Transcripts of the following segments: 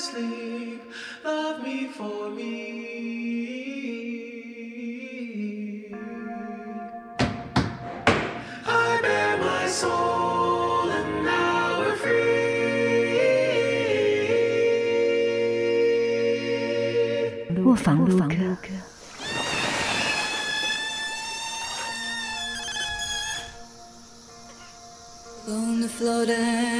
to. Love me for me. I bear my soul, and now we're free. 卧房录歌。floating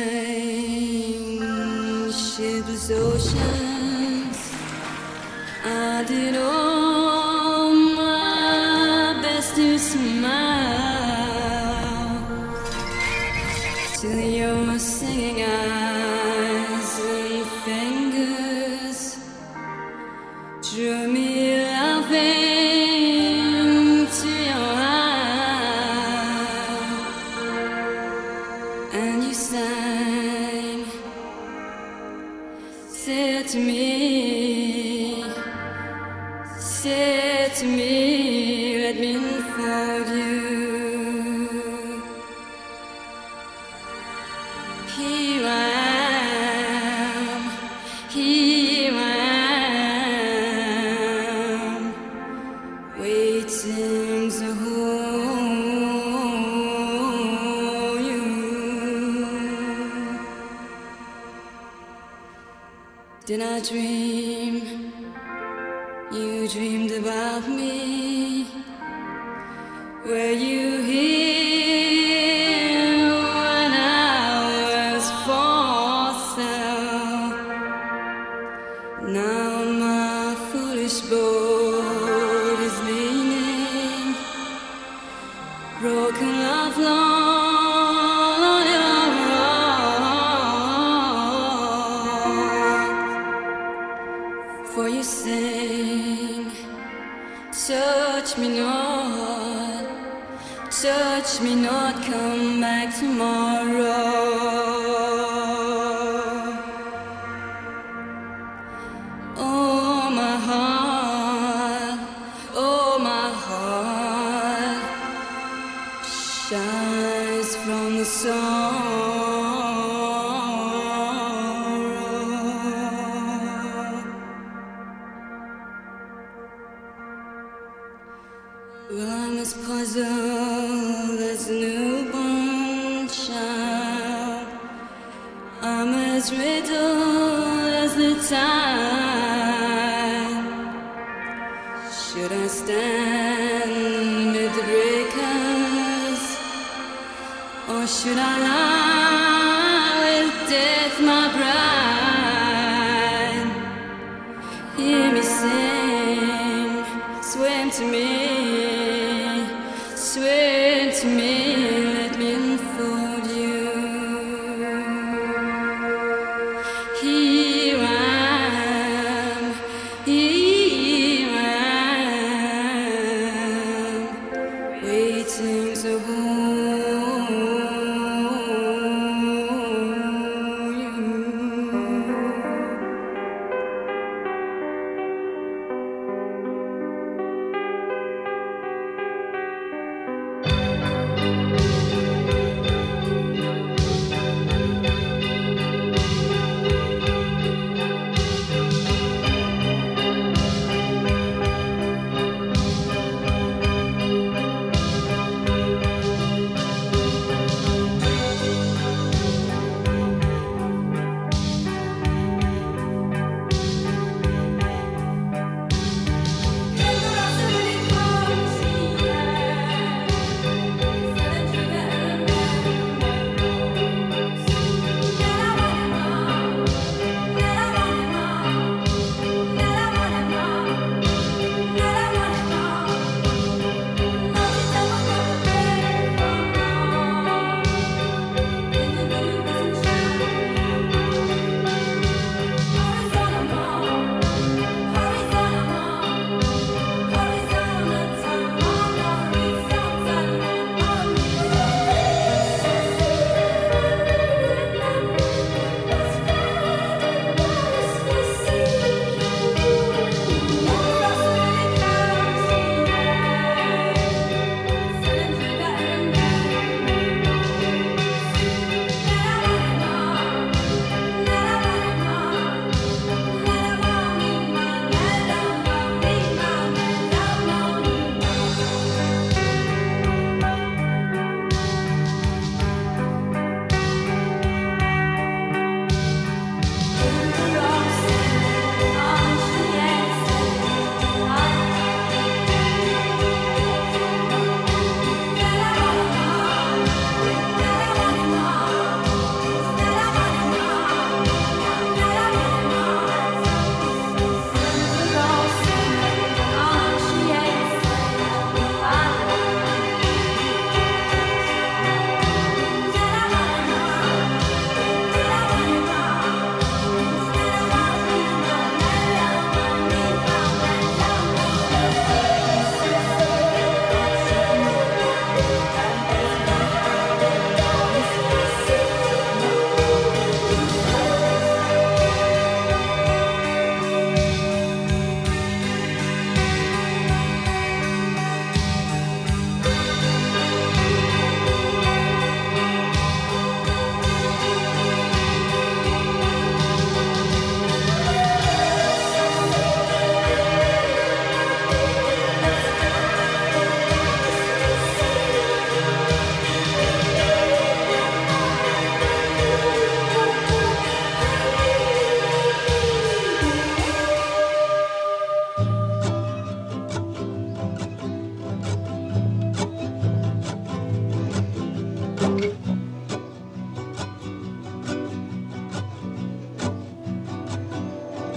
سبولا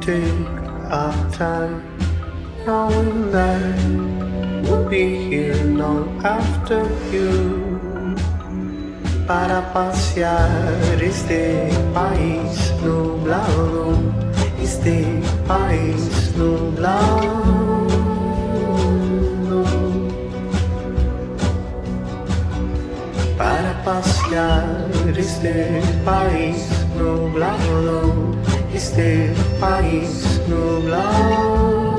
take our time, knowing that we'll be here long after you. Para pasear este país nublado, este país nublado. Para pasear este país nublado, este país nublado.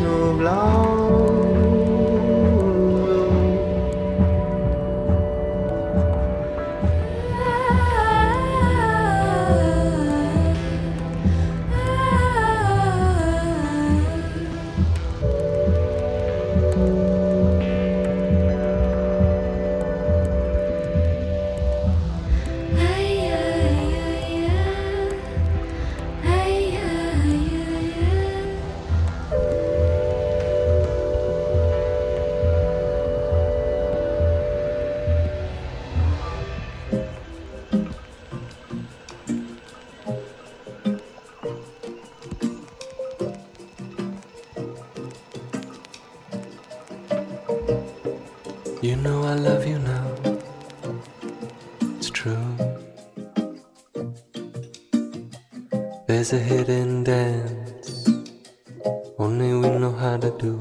Nublado. There's a hidden dance only we know how to do.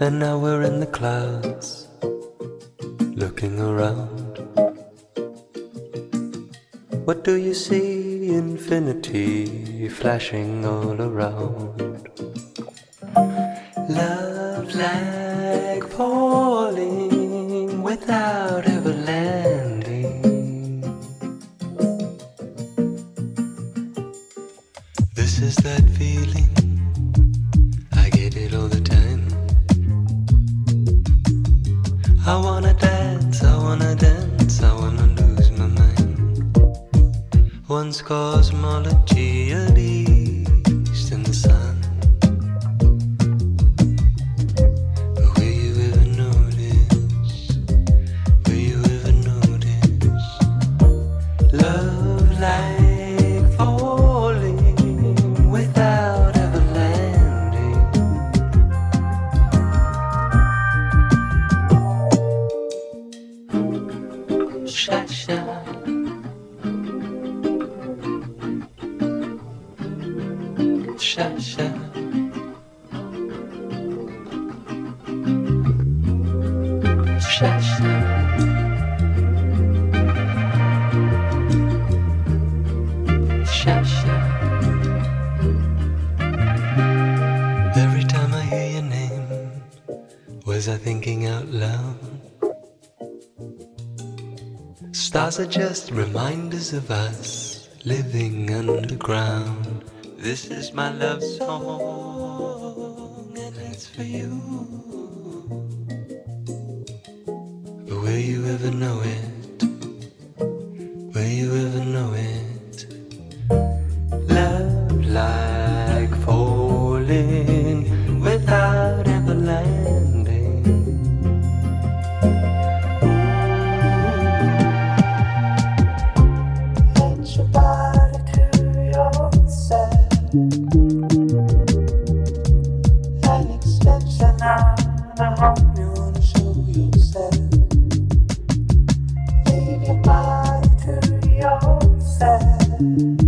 And now we're in the clouds, looking around. What do you see? Infinity flashing all around. Of us living underground. This is my love song, yourself. An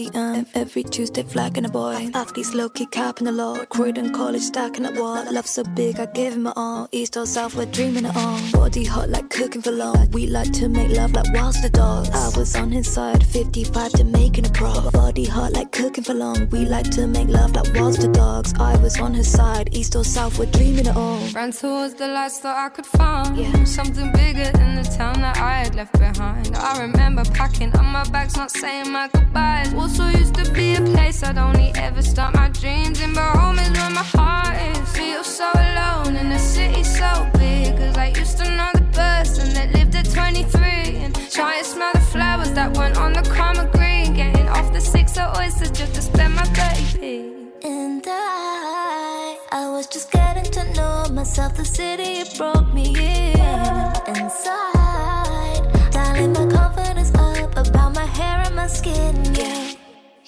Christie Stadium. Every Tuesday, flagging a boy. Athletes low key capping the law. Croydon College stacking up wall. Love so big, I give him my all. East or South, we're dreaming it on. Body hot like cooking for long. We like to make love like whilst the dogs. I was on his side, 55 to making a pro. Body hot like cooking for long. We like to make love like whilst the dogs. I was on his side, East or South, we're dreaming it on. Ran towards the lights that I could find. Yeah. Something bigger than the town that I had left behind. I remember packing up my bags, not saying my goodbyes. Also used to be a place I'd only ever start my dreams in, but home is where my heart is. Feel so alone in a city so big, cause I used to know the person that lived at 23 and try and smell the flowers that went on the karma green. Getting off the six of oysters just to spend my 30p. And I, I was just getting to know myself. The city it brought me in. Inside, dialing my confidence up about my hair and my skin. Yeah,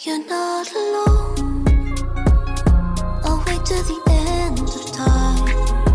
you're not alone. I'll wait till the end of time.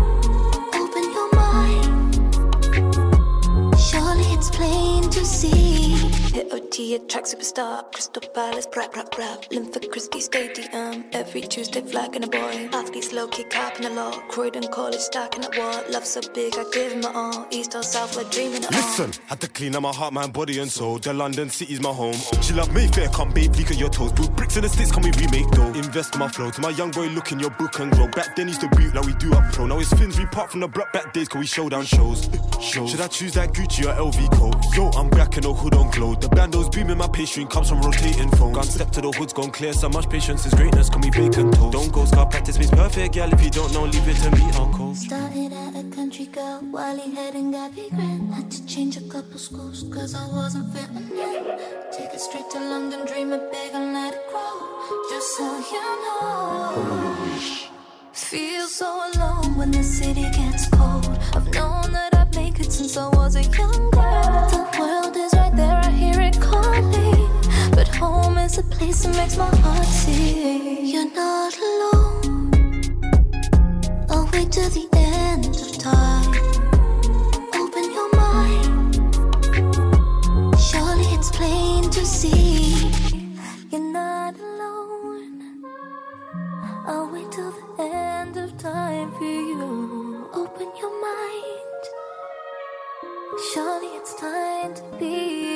Surely it's plain to see. AOT T, a track superstar. Crystal Palace, rap, rap, rap. Linford Christie Stadium. Every Tuesday, flagging a boy. Athletes low kick up in the law. Croydon College, stacking at what? Love so big, I give him my all. East or South, we're dreaming it Listen, had to clean up my heart, mind, body, and soul. The London city's my home. She love me, Mayfair, come babe, leak at your toes. Put bricks in the sticks, can we remake though? Invest in my flow. To my young boy, look in your book and grow. Back then, used to boot like we do up pro. Now it's fins, we part from the block back days, cause we show down shows. shows. Should I choose that Gucci or LV coat? Yo, I'm black and no hood on glow. The bando's beaming, my pastry comes from rotating phones. Gone step to the hoods, gone clear. So much patience is greatness, can we bacon toast? Don't go scar practice makes perfect, gal. If you don't know, leave it to me, uncle. Started at a country girl, Wally head and Gabby Grant. Had to change a couple schools, cause I wasn't in. Take it straight to London, dream it big and let it grow. Just so you know. Feel so alone when the city gets cold. I've known that since I was a young girl. The world is right there, I hear it calling. But home is a place that makes my heart sing. You're not alone. I'll wait till the end of time. Open your mind. Surely it's plain to see. Surely it's time to be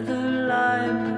the light.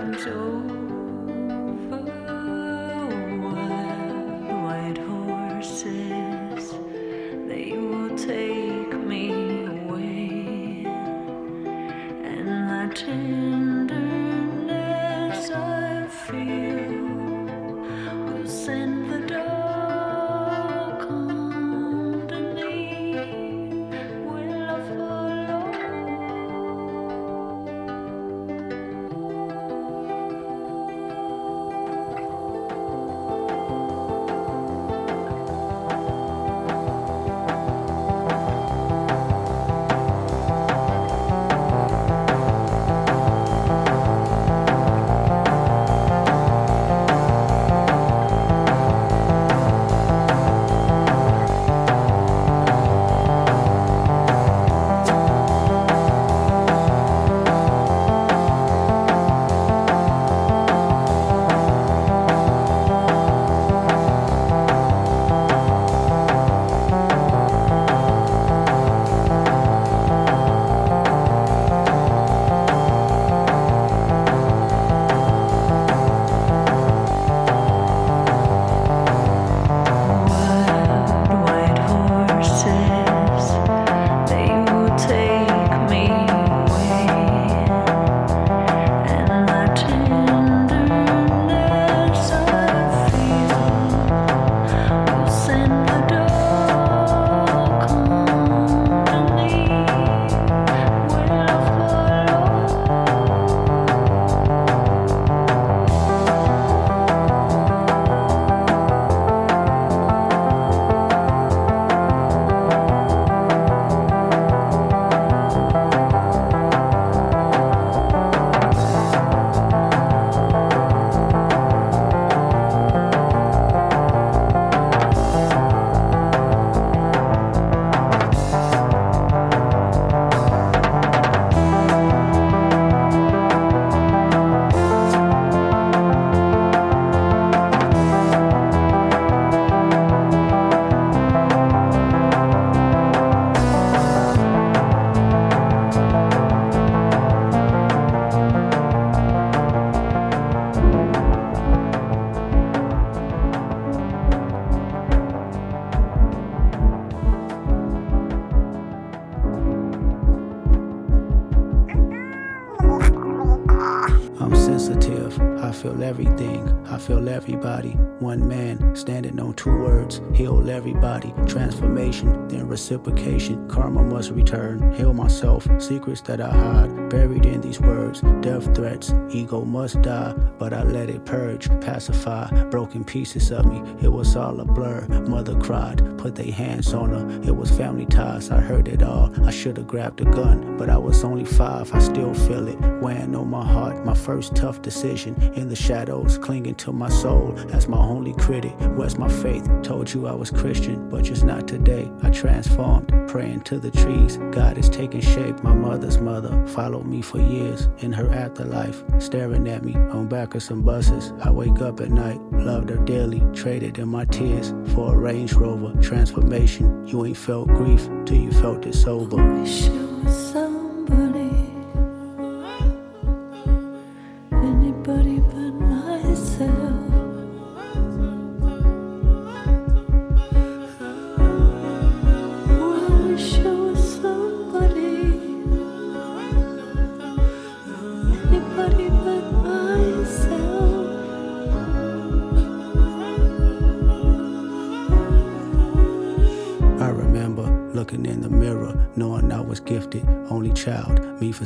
Everybody. Transformation, then reciprocation. Karma must return. Heal myself. Secrets that I hide, buried in these words. Death threats. Ego must die, but I let it purge. Pacify. Broken pieces of me. It was all a blur. Mother cried. Put their hands on her. It was family ties. I heard it all. I should have grabbed a gun, but I was only five. I still feel it. Weighing on my heart. My first tough decision. In the shadows, clinging to my soul as my only critic. Where's my faith? Told you I was Christian, but just not today. I transformed, praying to the trees. God is taking shape. My mother's mother followed me for years in her afterlife, staring at me on back of some buses. I wake up at night, loved her dearly, traded in my tears for a Range Rover. Transformation, you ain't felt grief till you felt it sober.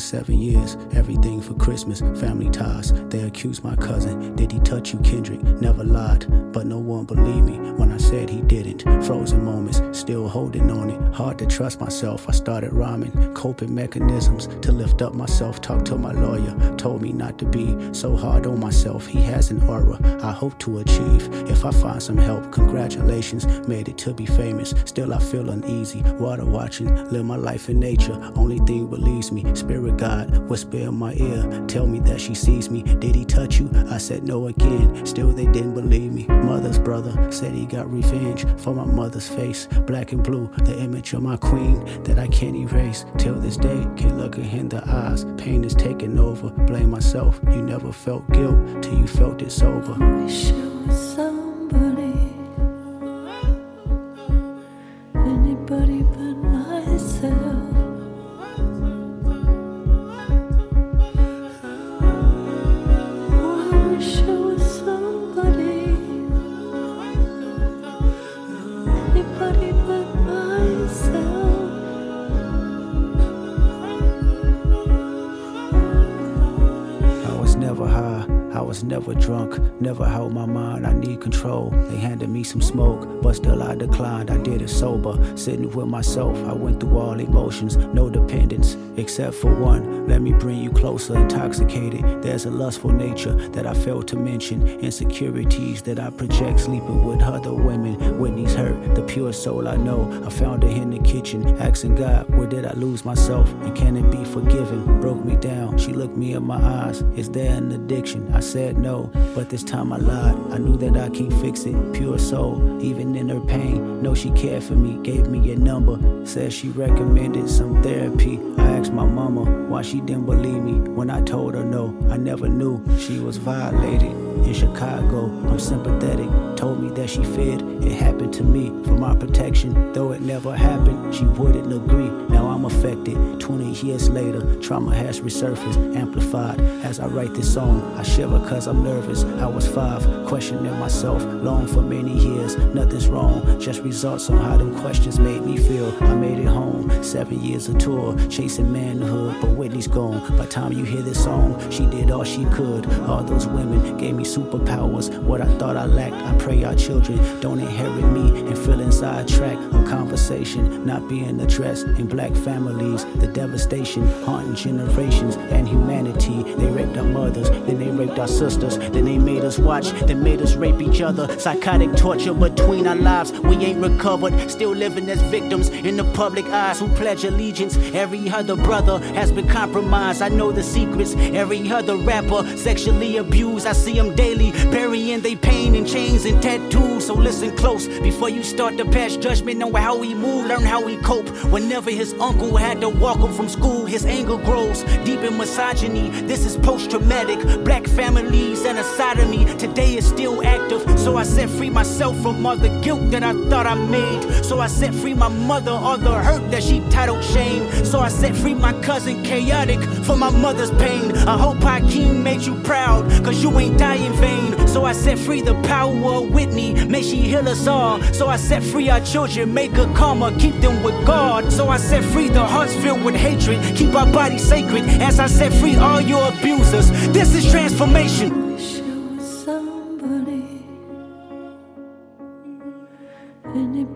Seven years, everything for Christmas, family ties. They accused my cousin, did he touch you, Kendrick? Never lied, but no one believed me said he didn't. Frozen moments, still holding on it. Hard to trust myself, I started rhyming. Coping mechanisms to lift up myself. Talked to my lawyer, told me not to be so hard on myself. He has an aura I hope to achieve. If I find some help, congratulations, made it to be famous. Still, I feel uneasy. Water watching, live my life in nature. Only thing believes me, spirit God, whisper in my ear, tell me that she sees me. Did he touch you? I said no again. Still, they didn't believe me. Mother's brother said he got revenge for my mother's face. Black and blue, the image of my queen that I can't erase. Till this day, can't look her in the eyes. Pain is taking over. Blame myself. You never felt guilt till you felt it sober. Never held my mind. I need control. They handed me some smoke, but still I declined. I did it sober, sitting with myself. I went through all emotions, no dependence, except for one. Let me bring you closer, intoxicated. There's a lustful nature that I failed to mention, insecurities that I project, sleeping with other women. Whitney's hurt, the pure soul I know. I found her in the kitchen, asking God, where did I lose myself? And can it be forgiven? Broke me down. She looked me in my eyes. Is there an addiction? I said no, but this time I lied. I knew that I can't fix it. Pure soul, even in her pain. Know she cared for me, gave me a number. Said she recommended some therapy. I asked my mama why she didn't believe me when I told her no. I never knew she was violated. In Chicago, I'm sympathetic. Told me that she feared it happened to me for my protection. Though it never happened, she wouldn't agree. Now I'm affected. 20 years later, trauma has resurfaced, amplified. As I write this song, I shiver cause I'm nervous. I was five, questioning myself, long for many years. Nothing's wrong, just results on how them questions made me feel. I made it home, seven years of tour, chasing manhood, but Whitney's gone. By time you hear this song, she did all she could. All those women gave me superpowers. What I thought I lacked, I pray our children don't inherit me and feel inside track. A conversation not being addressed in black families. The devastation haunting generations and humanity. They raped our mothers, then they raped our sisters, then they made us watch, then made us rape each other. Psychotic torture between our lives. We ain't recovered, still living as victims in the public eyes who pledge allegiance. Every other brother has been compromised. I know the secrets. Every other rapper sexually abused. I see them daily, burying they pain in chains and tattoos. So listen close before you start to pass judgment on how he move. Learn how he cope. Whenever his uncle had to walk him from school, his anger grows deep in misogyny. This is post-traumatic. Black families and a sodomy today is still active. So I set free myself from the guilt that I thought I made. So I set free my mother, all the hurt that she titled shame. So I set free my cousin chaotic for my mother's pain. I hope Hakeem made you proud, cause you ain't in vain. So I set free the power of Whitney, may she heal us all. So I set free our children, make a karma, keep them with God. So I set free the hearts filled with hatred, keep our bodies sacred. As I set free all your abusers, this is transformation.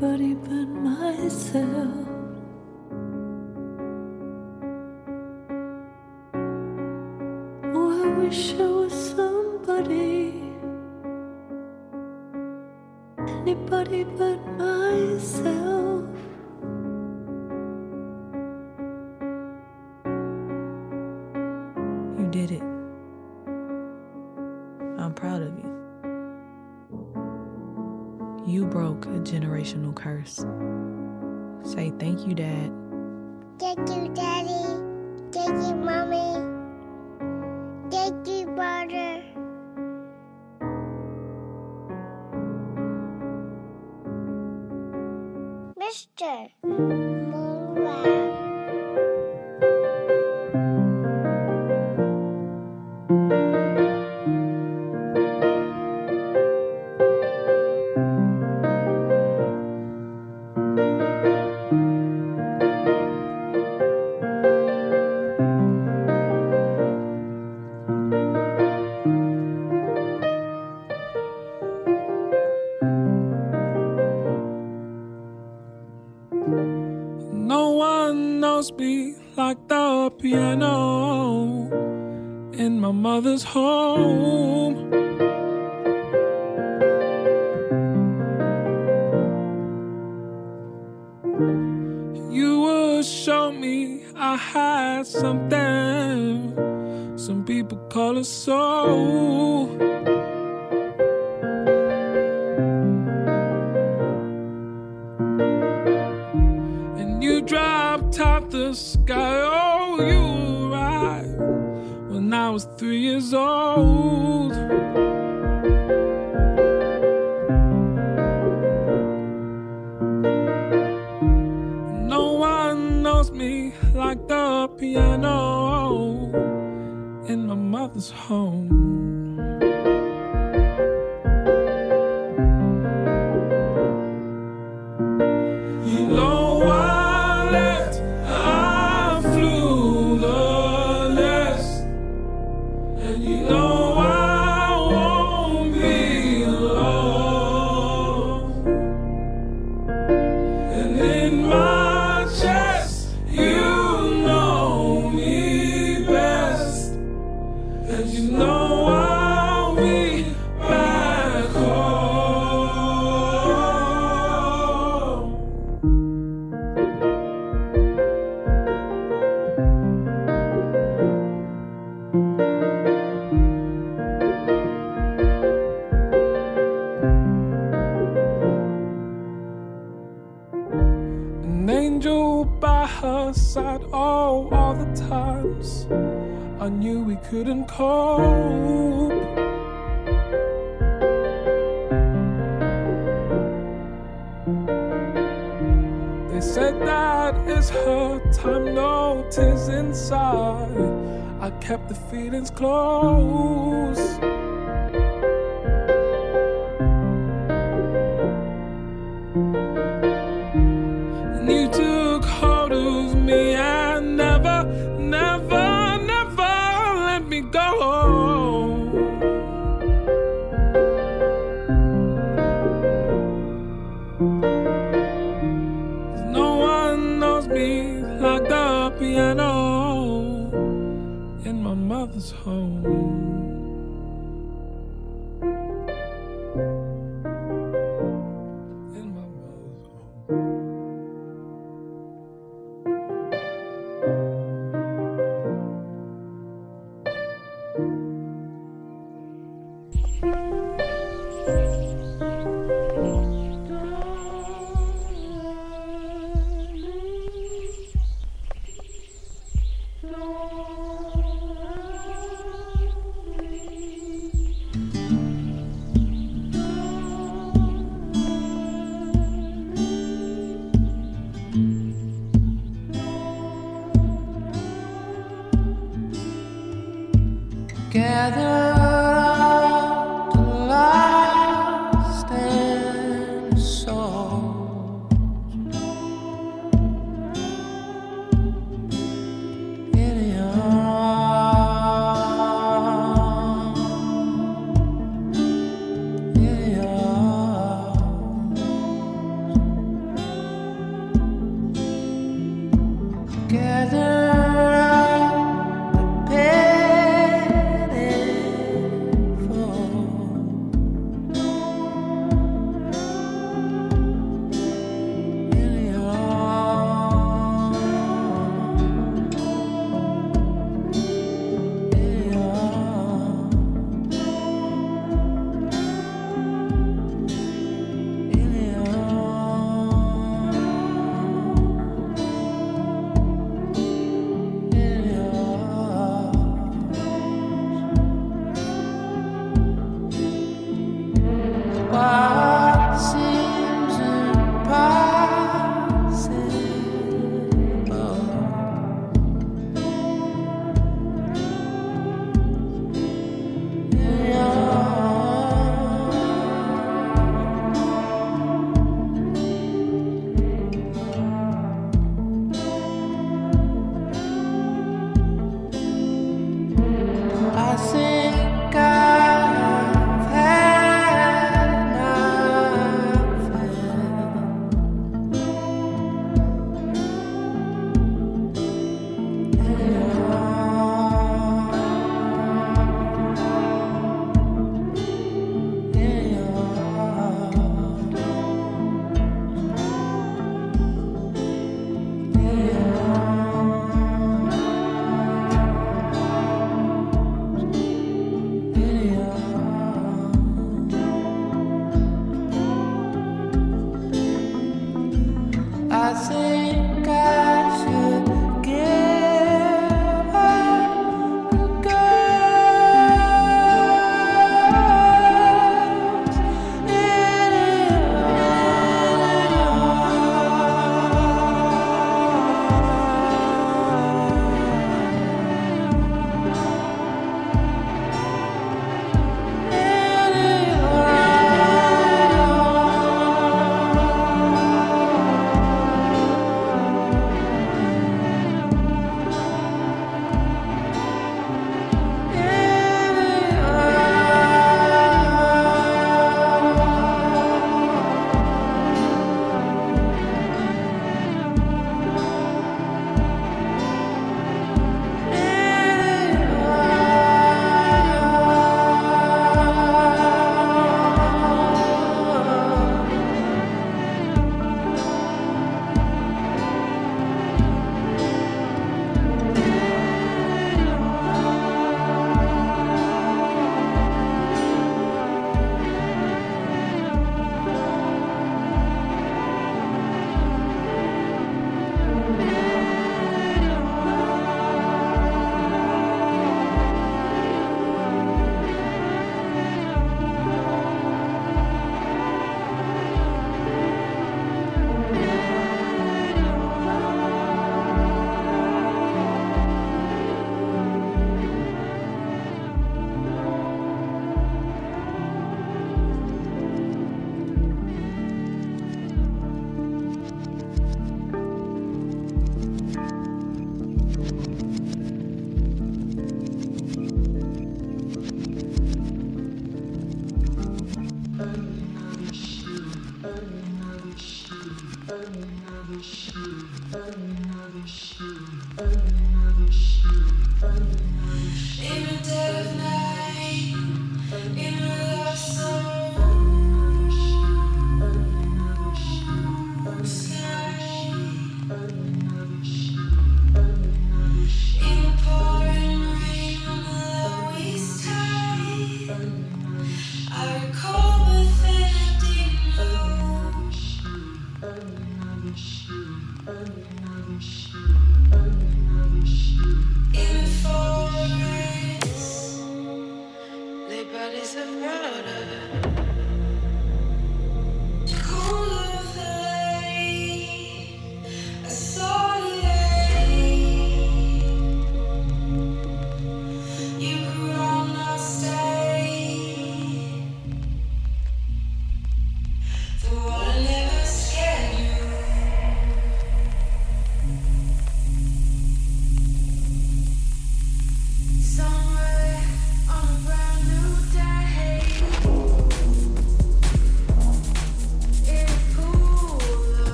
Anybody but myself. Oh, I wish it was somebody, anybody but myself. You did it. I'm proud of you. You broke a generational curse. Say thank you, Dad. Thank you, Daddy. Thank you, Mommy. Thank you, brother. Mr. knows me like the piano in my mother's home. hope. They said that it's her time, no tears inside. I kept the feelings close.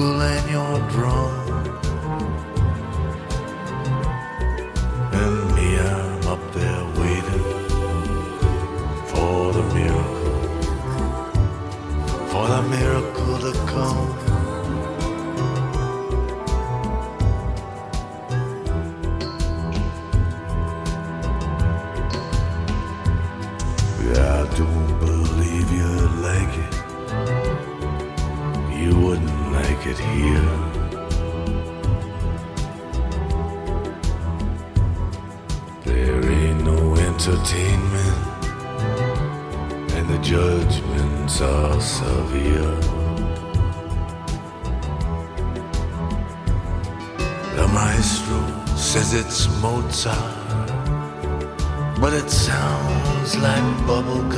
uncle and your drum. but it sounds like bubble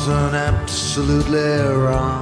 something absolutely wrong.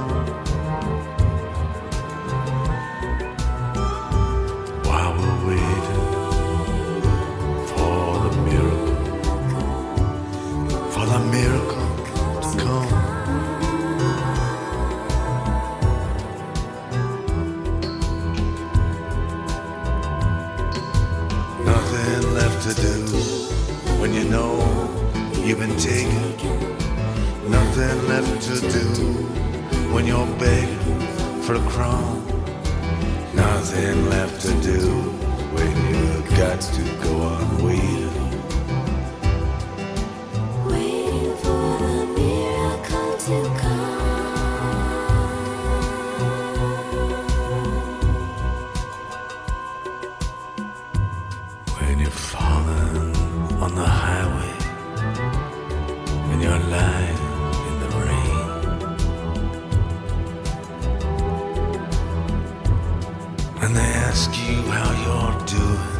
when you're falling on the highway, when you're lying in the rain. When they ask you how you're doing,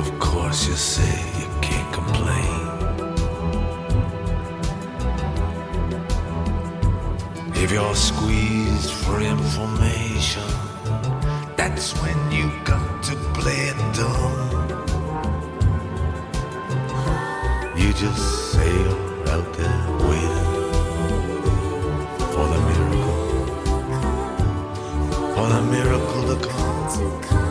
of course you say you can't complain. If you're squeezed for information, that's when you come play dumb. You just sail out there waiting for the miracle, for the miracle to come.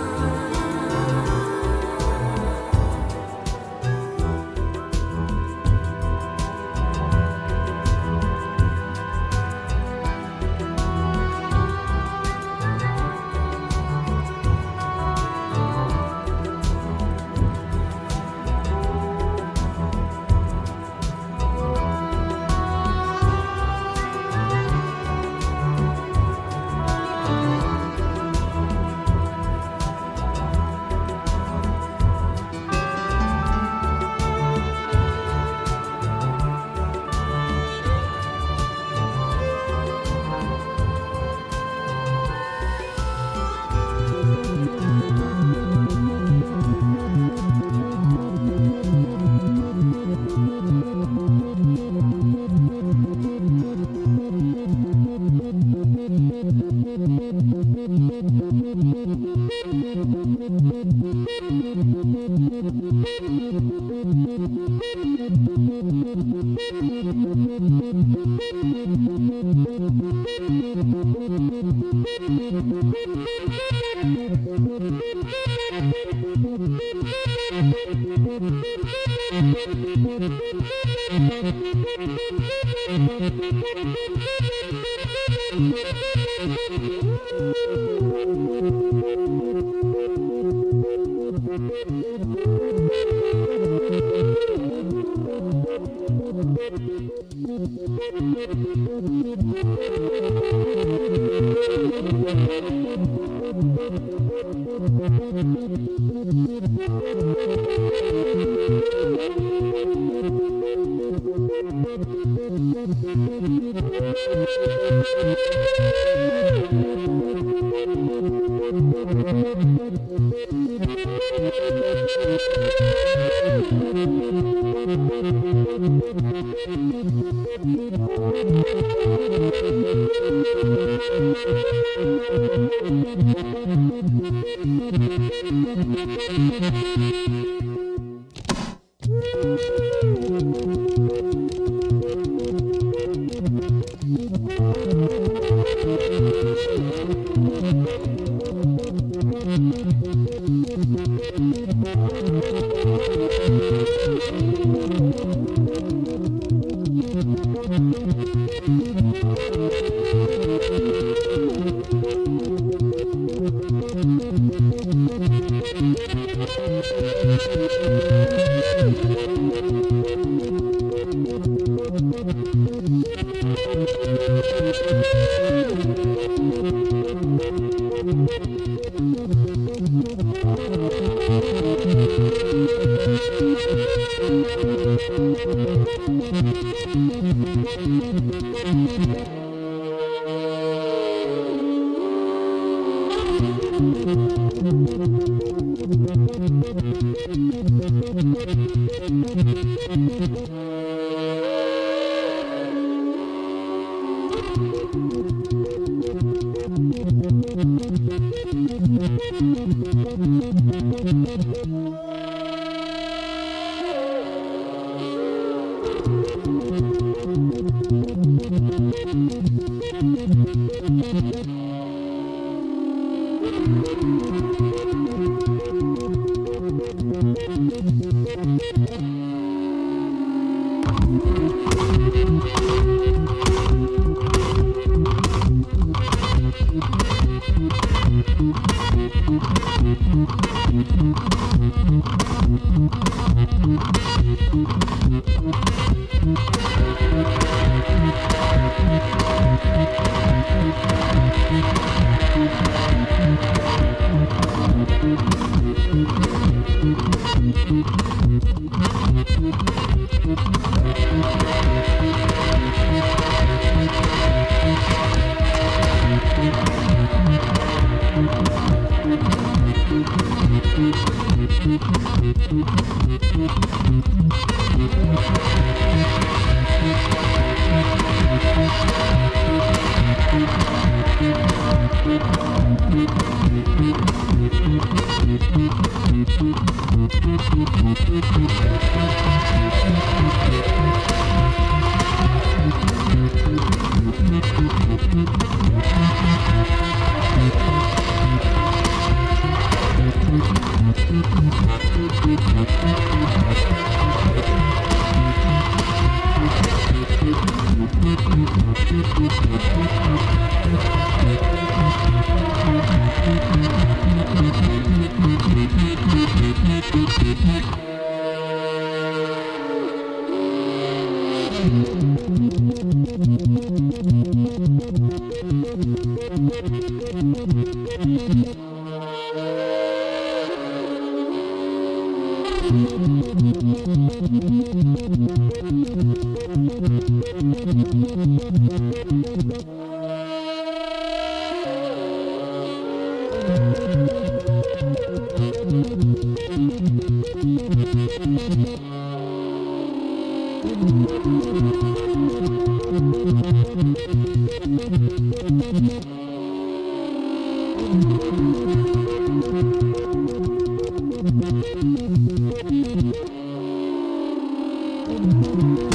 Thank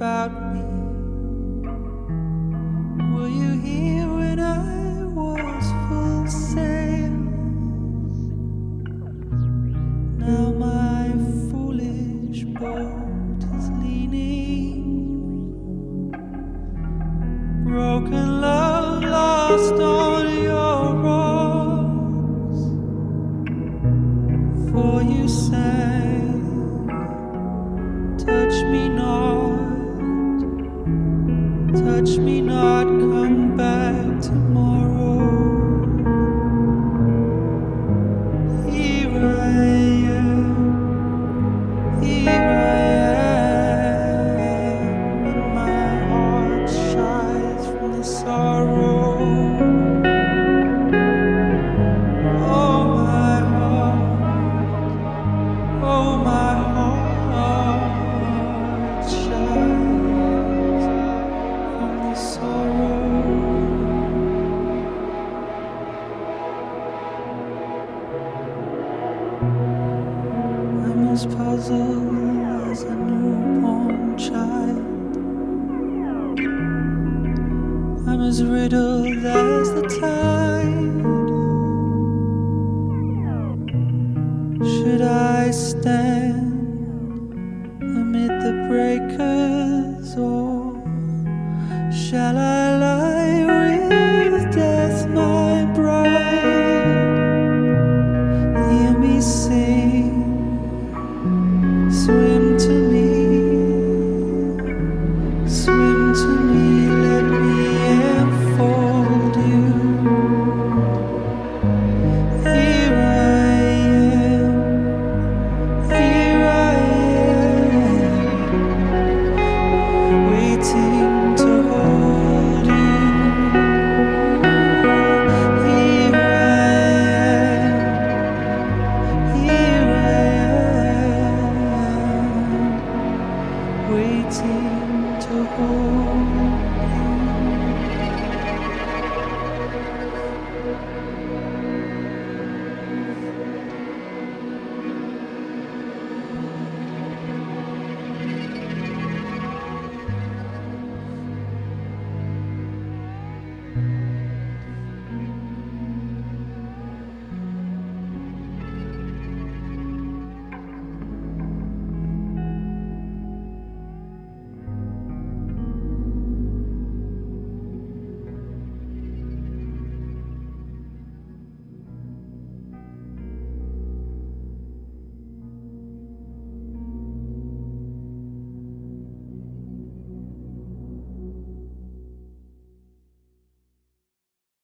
about